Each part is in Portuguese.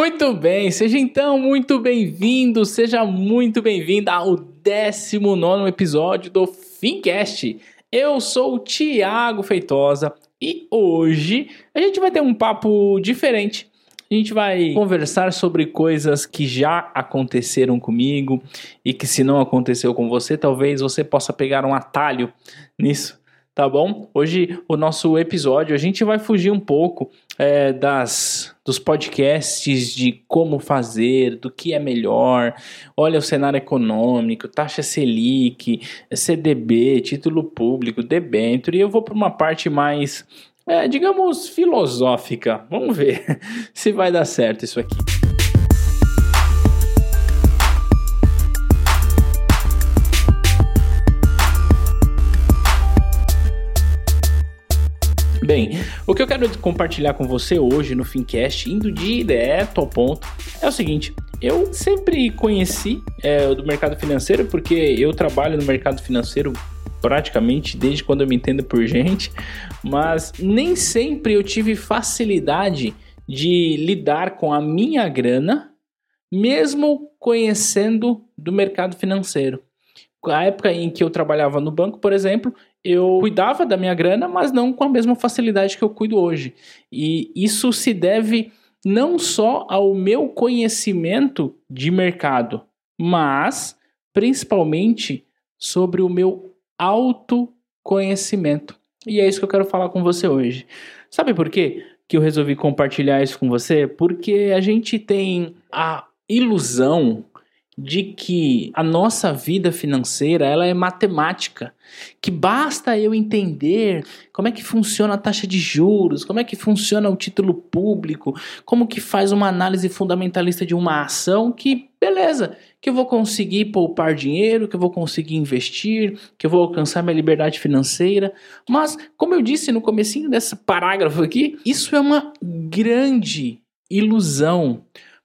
Muito bem, seja então muito bem-vindo, seja muito bem-vinda ao 19 episódio do Fincast. Eu sou o Tiago Feitosa e hoje a gente vai ter um papo diferente. A gente vai conversar sobre coisas que já aconteceram comigo e que, se não aconteceu com você, talvez você possa pegar um atalho nisso tá bom? Hoje o nosso episódio a gente vai fugir um pouco é, das dos podcasts de como fazer, do que é melhor. Olha o cenário econômico, taxa Selic, CDB, título público, debênture. E eu vou para uma parte mais, é, digamos, filosófica. Vamos ver se vai dar certo isso aqui. Bem, o que eu quero compartilhar com você hoje no Fincast, indo direto ao ponto, é o seguinte: eu sempre conheci é, do mercado financeiro, porque eu trabalho no mercado financeiro praticamente desde quando eu me entendo por gente, mas nem sempre eu tive facilidade de lidar com a minha grana, mesmo conhecendo do mercado financeiro. A época em que eu trabalhava no banco, por exemplo, eu cuidava da minha grana, mas não com a mesma facilidade que eu cuido hoje. E isso se deve não só ao meu conhecimento de mercado, mas principalmente sobre o meu autoconhecimento. E é isso que eu quero falar com você hoje. Sabe por quê que eu resolvi compartilhar isso com você? Porque a gente tem a ilusão de que a nossa vida financeira ela é matemática, que basta eu entender como é que funciona a taxa de juros, como é que funciona o título público, como que faz uma análise fundamentalista de uma ação, que beleza, que eu vou conseguir poupar dinheiro, que eu vou conseguir investir, que eu vou alcançar minha liberdade financeira. Mas, como eu disse no comecinho desse parágrafo aqui, isso é uma grande ilusão.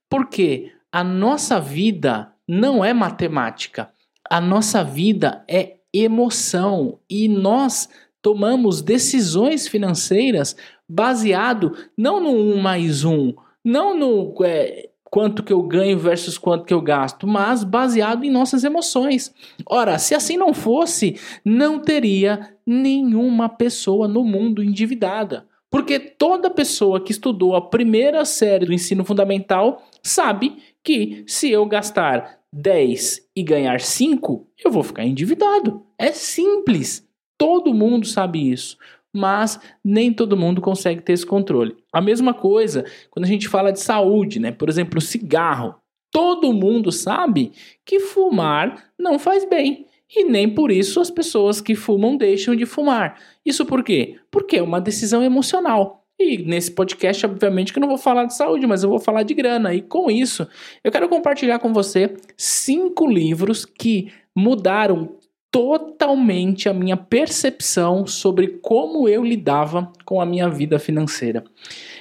Porque a nossa vida não é matemática. A nossa vida é emoção e nós tomamos decisões financeiras baseado não no um mais um, não no é, quanto que eu ganho versus quanto que eu gasto, mas baseado em nossas emoções. Ora, se assim não fosse, não teria nenhuma pessoa no mundo endividada. Porque toda pessoa que estudou a primeira série do ensino fundamental sabe que se eu gastar 10 e ganhar 5, eu vou ficar endividado. É simples. Todo mundo sabe isso. Mas nem todo mundo consegue ter esse controle. A mesma coisa quando a gente fala de saúde, né? Por exemplo, cigarro. Todo mundo sabe que fumar não faz bem. E nem por isso as pessoas que fumam deixam de fumar. Isso por quê? Porque é uma decisão emocional. E nesse podcast, obviamente, que eu não vou falar de saúde, mas eu vou falar de grana. E com isso, eu quero compartilhar com você cinco livros que mudaram totalmente a minha percepção sobre como eu lidava com a minha vida financeira.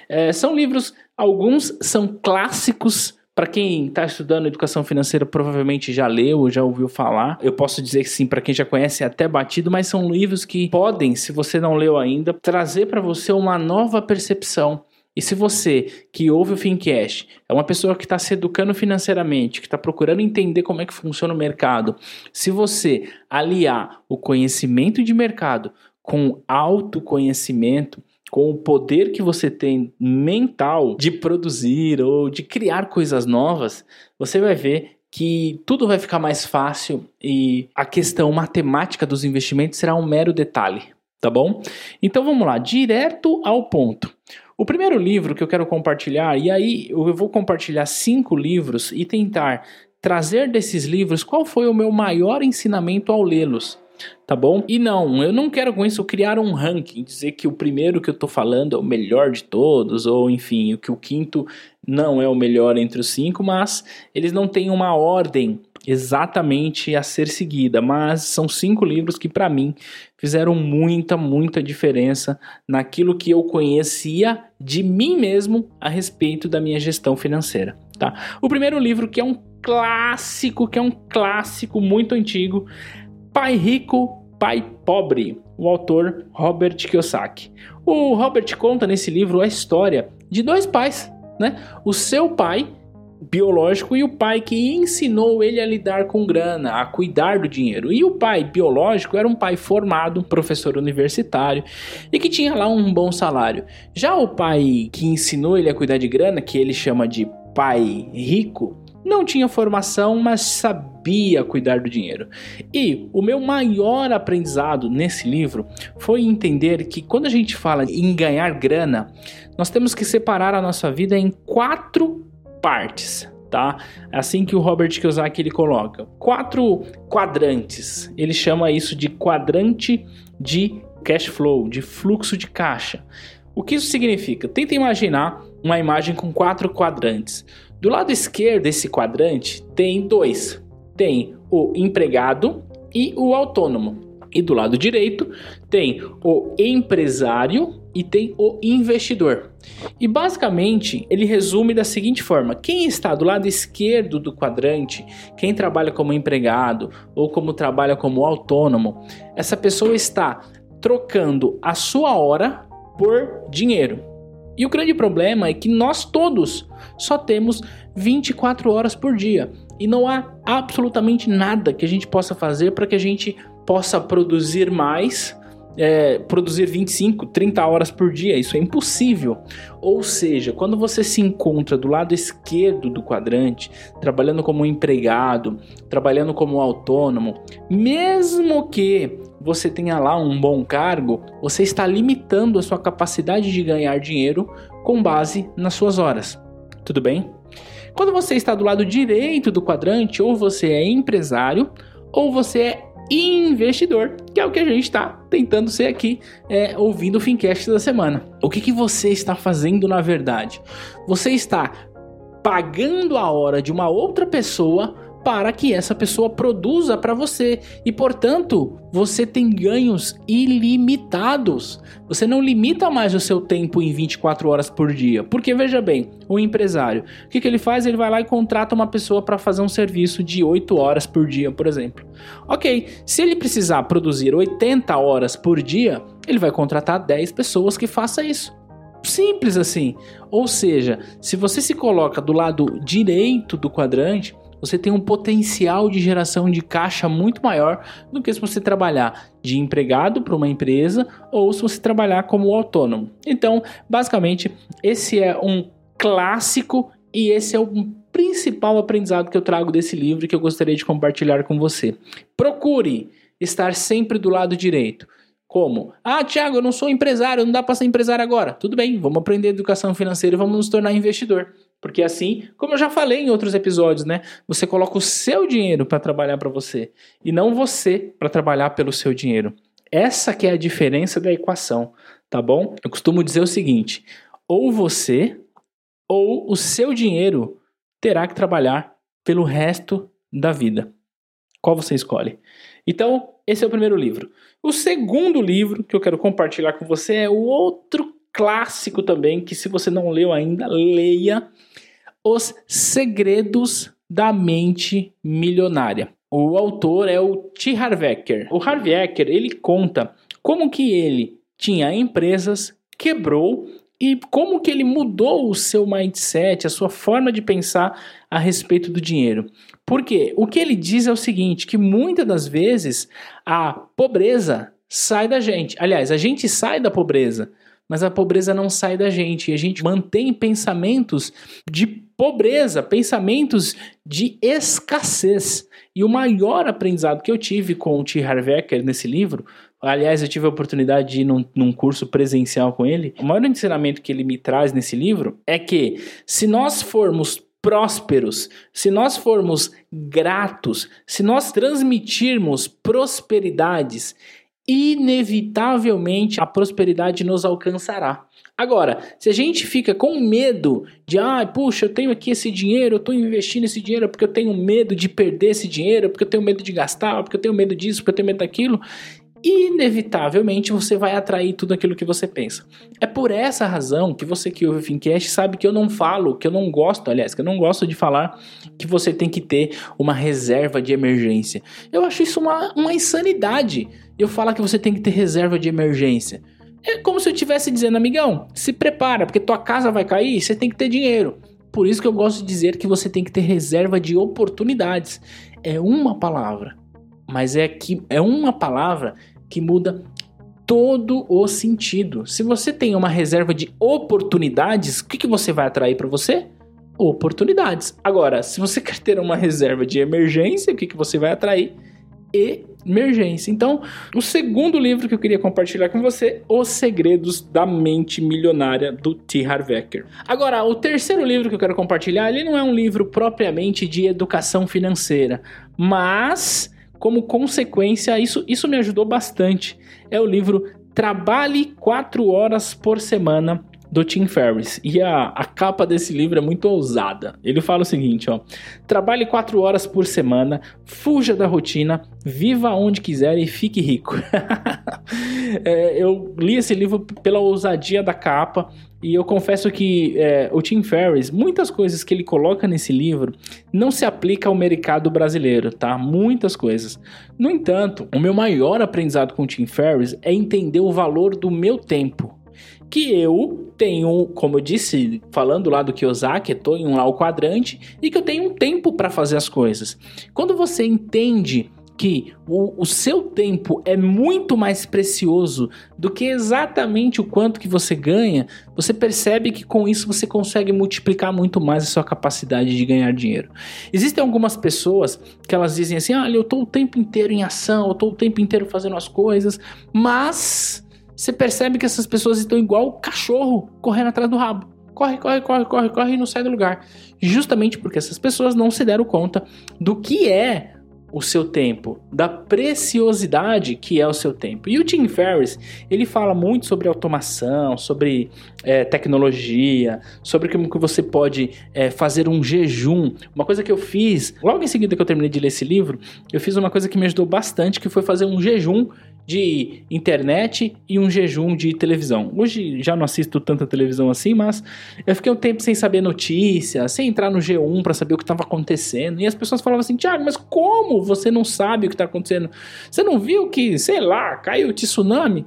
É, são livros, alguns são clássicos para quem está estudando educação financeira, provavelmente já leu já ouviu falar. Eu posso dizer que sim, para quem já conhece, é até batido, mas são livros que podem, se você não leu ainda, trazer para você uma nova percepção. E se você que ouve o Fincast é uma pessoa que está se educando financeiramente, que está procurando entender como é que funciona o mercado, se você aliar o conhecimento de mercado com autoconhecimento, com o poder que você tem mental de produzir ou de criar coisas novas, você vai ver que tudo vai ficar mais fácil e a questão matemática dos investimentos será um mero detalhe, tá bom? Então vamos lá, direto ao ponto. O primeiro livro que eu quero compartilhar, e aí eu vou compartilhar cinco livros e tentar trazer desses livros qual foi o meu maior ensinamento ao lê-los tá bom? E não, eu não quero com isso criar um ranking, dizer que o primeiro que eu tô falando é o melhor de todos, ou enfim, que o quinto não é o melhor entre os cinco, mas eles não têm uma ordem exatamente a ser seguida, mas são cinco livros que para mim fizeram muita, muita diferença naquilo que eu conhecia de mim mesmo a respeito da minha gestão financeira, tá? O primeiro livro que é um clássico, que é um clássico muito antigo, Pai Rico, Pai Pobre, o autor Robert Kiyosaki. O Robert conta nesse livro a história de dois pais, né? O seu pai biológico e o pai que ensinou ele a lidar com grana, a cuidar do dinheiro. E o pai biológico era um pai formado, professor universitário e que tinha lá um bom salário. Já o pai que ensinou ele a cuidar de grana, que ele chama de pai rico, não tinha formação, mas sabia cuidar do dinheiro. E o meu maior aprendizado nesse livro foi entender que quando a gente fala em ganhar grana, nós temos que separar a nossa vida em quatro partes, tá? É assim que o Robert Kiyosaki ele coloca. Quatro quadrantes. Ele chama isso de quadrante de cash flow, de fluxo de caixa. O que isso significa? Tenta imaginar uma imagem com quatro quadrantes. Do lado esquerdo desse quadrante tem dois. Tem o empregado e o autônomo. E do lado direito tem o empresário e tem o investidor. E basicamente ele resume da seguinte forma: quem está do lado esquerdo do quadrante, quem trabalha como empregado ou como trabalha como autônomo, essa pessoa está trocando a sua hora por dinheiro. E o grande problema é que nós todos só temos 24 horas por dia e não há absolutamente nada que a gente possa fazer para que a gente possa produzir mais é, produzir 25, 30 horas por dia. Isso é impossível. Ou seja, quando você se encontra do lado esquerdo do quadrante, trabalhando como empregado, trabalhando como autônomo, mesmo que você tenha lá um bom cargo, você está limitando a sua capacidade de ganhar dinheiro com base nas suas horas. Tudo bem? Quando você está do lado direito do quadrante, ou você é empresário, ou você é investidor, que é o que a gente está tentando ser aqui, é, ouvindo o Fincast da semana. O que, que você está fazendo na verdade? Você está pagando a hora de uma outra pessoa para que essa pessoa produza para você e, portanto, você tem ganhos ilimitados. Você não limita mais o seu tempo em 24 horas por dia. Porque veja bem, o empresário, o que, que ele faz? Ele vai lá e contrata uma pessoa para fazer um serviço de 8 horas por dia, por exemplo. Ok, se ele precisar produzir 80 horas por dia, ele vai contratar 10 pessoas que façam isso. Simples assim. Ou seja, se você se coloca do lado direito do quadrante, você tem um potencial de geração de caixa muito maior do que se você trabalhar de empregado para uma empresa ou se você trabalhar como autônomo. Então, basicamente, esse é um clássico e esse é o principal aprendizado que eu trago desse livro que eu gostaria de compartilhar com você. Procure estar sempre do lado direito. Como? Ah, Thiago, eu não sou empresário, não dá para ser empresário agora. Tudo bem, vamos aprender educação financeira e vamos nos tornar investidor. Porque assim, como eu já falei em outros episódios, né? Você coloca o seu dinheiro para trabalhar para você e não você para trabalhar pelo seu dinheiro. Essa que é a diferença da equação, tá bom? Eu costumo dizer o seguinte: ou você ou o seu dinheiro terá que trabalhar pelo resto da vida. Qual você escolhe? Então, esse é o primeiro livro. O segundo livro que eu quero compartilhar com você é o outro clássico também, que se você não leu ainda, leia os Segredos da Mente Milionária. O autor é o T. Harv Eker. O Harv Eker, ele conta como que ele tinha empresas, quebrou e como que ele mudou o seu mindset, a sua forma de pensar a respeito do dinheiro. Porque o que ele diz é o seguinte, que muitas das vezes a pobreza sai da gente. Aliás, a gente sai da pobreza, mas a pobreza não sai da gente. E a gente mantém pensamentos de pobreza, pensamentos de escassez. E o maior aprendizado que eu tive com o T. Harv Eker nesse livro, aliás, eu tive a oportunidade de ir num, num curso presencial com ele, o maior ensinamento que ele me traz nesse livro é que se nós formos prósperos, se nós formos gratos, se nós transmitirmos prosperidades, inevitavelmente a prosperidade nos alcançará. Agora, se a gente fica com medo de, ah, puxa, eu tenho aqui esse dinheiro, eu estou investindo esse dinheiro porque eu tenho medo de perder esse dinheiro, porque eu tenho medo de gastar, porque eu tenho medo disso, porque eu tenho medo daquilo, inevitavelmente você vai atrair tudo aquilo que você pensa. É por essa razão que você que ouve o Fincast sabe que eu não falo, que eu não gosto, aliás, que eu não gosto de falar que você tem que ter uma reserva de emergência. Eu acho isso uma, uma insanidade. Eu falo que você tem que ter reserva de emergência. É como se eu estivesse dizendo, amigão, se prepara, porque tua casa vai cair, você tem que ter dinheiro. Por isso que eu gosto de dizer que você tem que ter reserva de oportunidades. É uma palavra, mas é que é uma palavra que muda todo o sentido. Se você tem uma reserva de oportunidades, o que, que você vai atrair para você? Oportunidades. Agora, se você quer ter uma reserva de emergência, o que, que você vai atrair? emergência. Então, o segundo livro que eu queria compartilhar com você, Os Segredos da Mente Milionária do T. Harv Eker. Agora, o terceiro livro que eu quero compartilhar, ele não é um livro propriamente de educação financeira, mas como consequência, isso, isso me ajudou bastante. É o livro Trabalhe 4 horas por semana do Tim Ferriss. E a, a capa desse livro é muito ousada. Ele fala o seguinte, ó: Trabalhe quatro horas por semana, fuja da rotina, viva onde quiser e fique rico. é, eu li esse livro pela ousadia da capa e eu confesso que é, o Tim Ferriss, muitas coisas que ele coloca nesse livro não se aplica ao mercado brasileiro, tá? Muitas coisas. No entanto, o meu maior aprendizado com o Tim Ferriss é entender o valor do meu tempo que eu tenho, como eu disse, falando lá do Kiyosaki, estou em um lá o quadrante e que eu tenho um tempo para fazer as coisas. Quando você entende que o, o, seu tempo é muito mais precioso do que exatamente o quanto que você ganha, você percebe que com isso você consegue multiplicar muito mais a sua capacidade de ganhar dinheiro. Existem algumas pessoas que elas dizem assim: olha, eu estou o tempo inteiro em ação, eu estou o tempo inteiro fazendo as coisas, mas você percebe que essas pessoas estão igual o cachorro correndo atrás do rabo. Corre, corre, corre, corre, corre e não sai do lugar. Justamente porque essas pessoas não se deram conta do que é o seu tempo, da preciosidade que é o seu tempo. E o Tim Ferriss, ele fala muito sobre automação, sobre é, tecnologia, sobre como que você pode é, fazer um jejum. Uma coisa que eu fiz, logo em seguida que eu terminei de ler esse livro, eu fiz uma coisa que me ajudou bastante, que foi fazer um jejum de internet e um jejum de televisão. Hoje já não assisto tanta televisão assim, mas eu fiquei um tempo sem saber notícias, sem entrar no G1 para saber o que estava acontecendo. E as pessoas falavam assim: Tiago, mas como você não sabe o que está acontecendo? Você não viu que, sei lá, caiu o tsunami?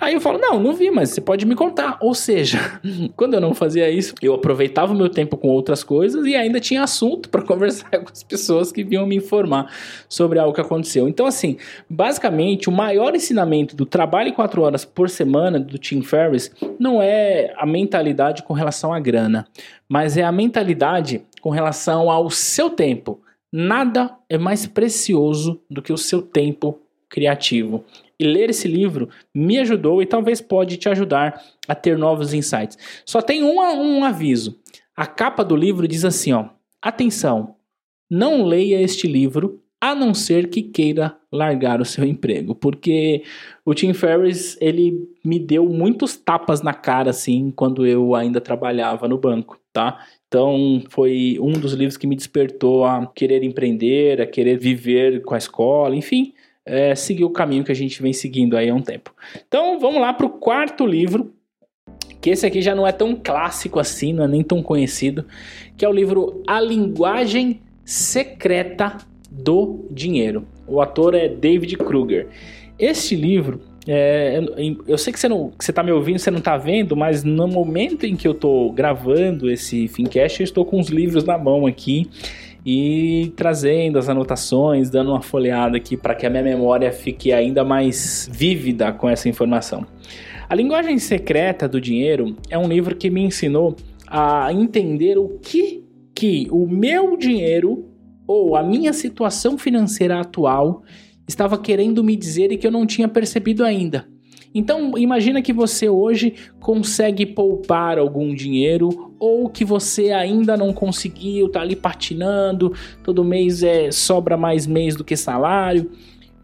Aí eu falo, não, não vi, mas você pode me contar. Ou seja, quando eu não fazia isso, eu aproveitava o meu tempo com outras coisas e ainda tinha assunto para conversar com as pessoas que vinham me informar sobre algo que aconteceu. Então, assim, basicamente, o maior ensinamento do trabalho quatro horas por semana do Tim Ferriss não é a mentalidade com relação à grana, mas é a mentalidade com relação ao seu tempo. Nada é mais precioso do que o seu tempo criativo. E ler esse livro me ajudou e talvez pode te ajudar a ter novos insights. Só tem um, um aviso. A capa do livro diz assim, ó: Atenção, não leia este livro a não ser que queira largar o seu emprego, porque o Tim Ferriss ele me deu muitos tapas na cara assim quando eu ainda trabalhava no banco, tá? Então foi um dos livros que me despertou a querer empreender, a querer viver com a escola, enfim, é, seguir o caminho que a gente vem seguindo aí há um tempo. Então vamos lá para o quarto livro, que esse aqui já não é tão clássico assim, não é nem tão conhecido, que é o livro A Linguagem Secreta do Dinheiro. O ator é David Kruger. Este livro, é, eu sei que você, não, que você tá me ouvindo, você não está vendo, mas no momento em que eu estou gravando esse Fincast, eu estou com os livros na mão aqui e trazendo as anotações, dando uma folheada aqui para que a minha memória fique ainda mais vívida com essa informação. A Linguagem Secreta do Dinheiro é um livro que me ensinou a entender o que que o meu dinheiro ou a minha situação financeira atual estava querendo me dizer e que eu não tinha percebido ainda. Então, imagina que você hoje consegue poupar algum dinheiro ou que você ainda não conseguiu, tá ali patinando, todo mês é sobra mais mês do que salário.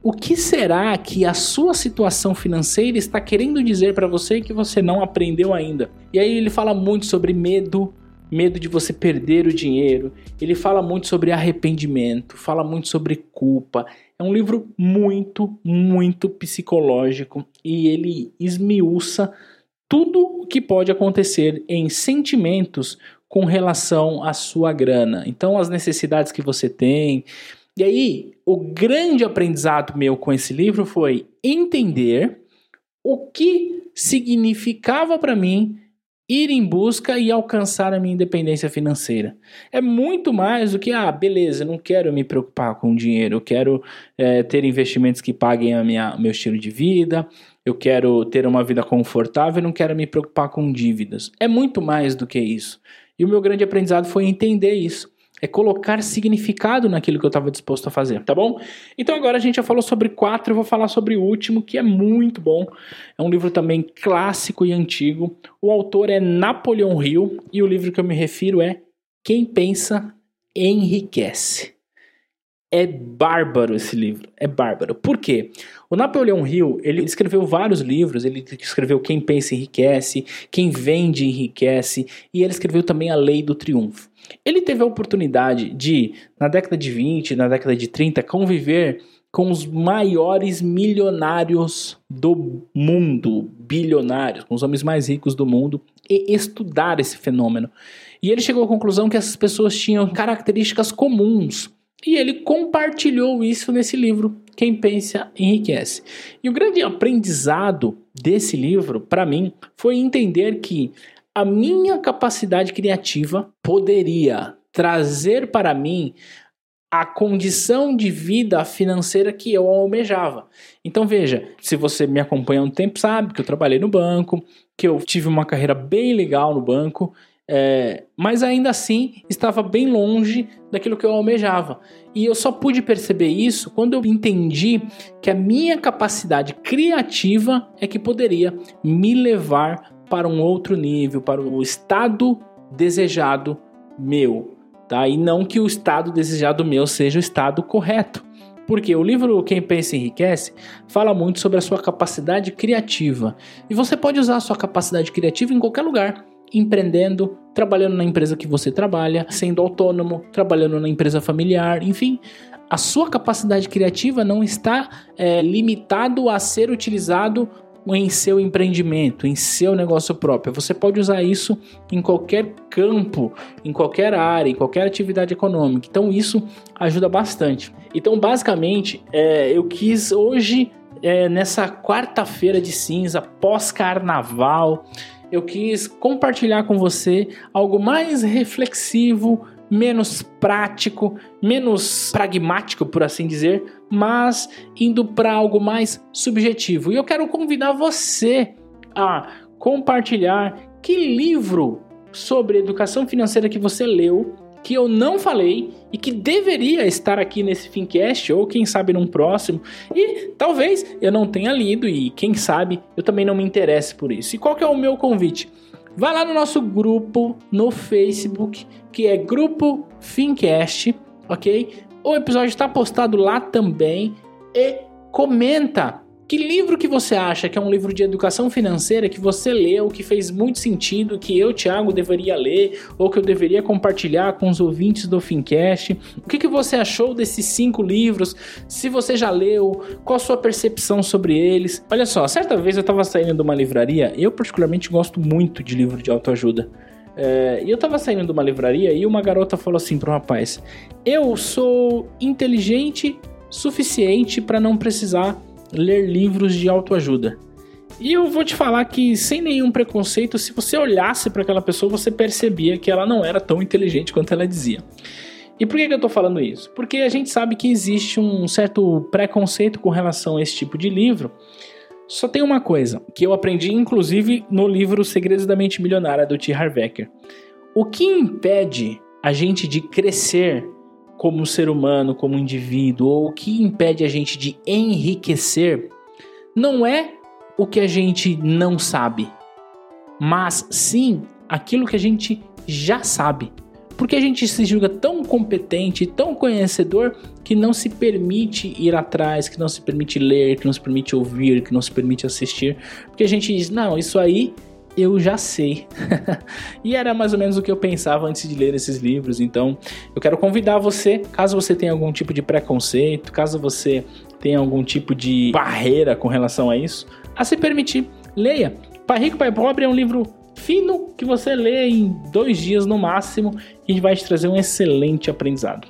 O que será que a sua situação financeira está querendo dizer para você que você não aprendeu ainda? E aí ele fala muito sobre medo, medo de você perder o dinheiro. Ele fala muito sobre arrependimento, fala muito sobre culpa. É um livro muito, muito psicológico e ele esmiuça tudo o que pode acontecer em sentimentos com relação à sua grana. Então, as necessidades que você tem. E aí, o grande aprendizado meu com esse livro foi entender o que significava para mim ir em busca e alcançar a minha independência financeira. É muito mais do que, ah, beleza, não quero me preocupar com dinheiro, eu quero é, ter investimentos que paguem a minha, meu estilo de vida, eu quero ter uma vida confortável, não quero me preocupar com dívidas. É muito mais do que isso. E o meu grande aprendizado foi entender isso é colocar significado naquilo que eu estava disposto a fazer, tá bom? Então agora a gente já falou sobre quatro, eu vou falar sobre o último, que é muito bom. É um livro também clássico e antigo. O autor é Napoleão Hill e o livro que eu me refiro é Quem Pensa Enriquece. É bárbaro esse livro, é bárbaro. Por quê? O Napoleão Hill, ele escreveu vários livros, ele escreveu Quem Pensa Enriquece, Quem Vende Enriquece, e ele escreveu também A Lei do Triunfo. Ele teve a oportunidade de, na década de 20, na década de 30, conviver com os maiores milionários do mundo, bilionários, com os homens mais ricos do mundo, e estudar esse fenômeno. E ele chegou à conclusão que essas pessoas tinham características comuns e ele compartilhou isso nesse livro, Quem Pensa Enriquece. E o grande aprendizado desse livro, para mim, foi entender que a minha capacidade criativa poderia trazer para mim a condição de vida financeira que eu almejava. Então veja, se você me acompanha há um tempo sabe que eu trabalhei no banco, que eu tive uma carreira bem legal no banco é, mas ainda assim estava bem longe daquilo que eu almejava. E eu só pude perceber isso quando eu entendi que a minha capacidade criativa é que poderia me levar para um outro nível, para o estado desejado meu, tá? E não que o estado desejado meu seja o estado correto. Porque o livro Quem Pensa Enriquece fala muito sobre a sua capacidade criativa. E você pode usar a sua capacidade criativa em qualquer lugar empreendendo, trabalhando na empresa que você trabalha, sendo autônomo, trabalhando na empresa familiar, enfim. A sua capacidade criativa não está é, limitado a ser utilizado em seu empreendimento, em seu negócio próprio. Você pode usar isso em qualquer campo, em qualquer área, em qualquer atividade econômica. Então isso ajuda bastante. Então basicamente é, eu quis hoje é, nessa quarta-feira de cinza pós-carnaval eu quis compartilhar com você algo mais reflexivo, menos prático, menos pragmático, por assim dizer, mas indo para algo mais subjetivo. E eu quero convidar você a compartilhar que livro sobre educação financeira que você leu que eu não falei e que deveria estar aqui nesse Fincast ou quem sabe num próximo e talvez eu não tenha lido e quem sabe eu também não me interesse por isso. E qual que é o meu convite? Vai lá no nosso grupo no Facebook, que é Grupo Fincast, ok? O episódio está postado lá também e comenta que livro que você acha que é um livro de educação financeira que você leu, que fez muito sentido, que eu, Thiago, deveria ler, ou que eu deveria compartilhar com os ouvintes do Fincast? O que, que você achou desses cinco livros? Se você já leu, qual a sua percepção sobre eles? Olha só, certa vez eu estava saindo de uma livraria, eu particularmente gosto muito de livro de autoajuda. É, e eu tava saindo de uma livraria e uma garota falou assim pro rapaz: Eu sou inteligente suficiente para não precisar ler livros de autoajuda. E eu vou te falar que, sem nenhum preconceito, se você olhasse para aquela pessoa, você percebia que ela não era tão inteligente quanto ela dizia. E por que, eu estou falando isso? Porque a gente sabe que existe um certo preconceito com relação a esse tipo de livro. Só tem uma coisa, que eu aprendi inclusive no livro Segredos da Mente Milionária, do T. Harv Eker. O que impede a gente de crescer como ser humano, como indivíduo, ou o que impede a gente de enriquecer, não é o que a gente não sabe, mas sim aquilo que a gente já sabe. Porque a gente se julga tão competente, tão conhecedor, que não se permite ir atrás, que não se permite ler, que não se permite ouvir, que não se permite assistir. Porque a gente diz, não, isso aí eu já sei. e era mais ou menos o que eu pensava antes de ler esses livros. Então, eu quero convidar você, caso você tenha algum tipo de preconceito, caso você tenha algum tipo de barreira com relação a isso, a se permitir. Leia. Pai Rico, Pai Pobre é um livro fino que você lê em dois dias no máximo e vai te trazer um excelente aprendizado.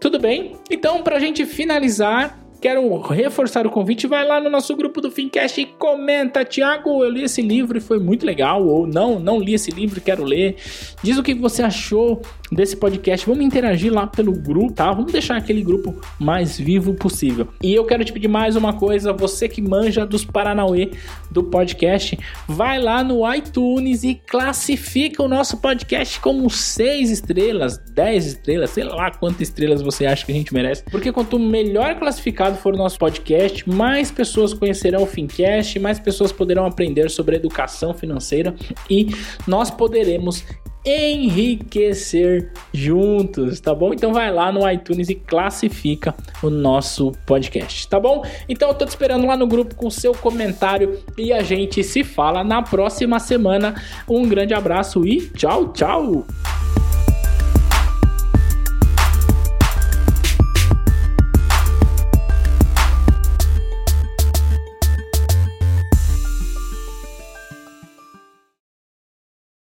Tudo bem? Então, para a gente finalizar quero reforçar o convite, vai lá no nosso grupo do Fincast e comenta, Tiago, eu li esse livro e foi muito legal, ou não, não li esse livro quero ler. Diz o que você achou desse podcast. Vamos interagir lá pelo grupo, tá? Vamos deixar aquele grupo mais vivo possível. E eu quero te pedir mais uma coisa, você que manja dos Paranauê do podcast, vai lá no iTunes e classifica o nosso podcast como 6 estrelas, 10 estrelas, sei lá quantas estrelas você acha que a gente merece. Porque quanto melhor classificado for o nosso podcast, mais pessoas conhecerão o Fincast, mais pessoas poderão aprender sobre educação financeira e nós poderemos enriquecer juntos, tá bom? Então vai lá no iTunes e classifica o nosso podcast, tá bom? Então eu tô te esperando lá no grupo com seu comentário e a gente se fala na próxima semana. Um grande abraço e tchau, tchau!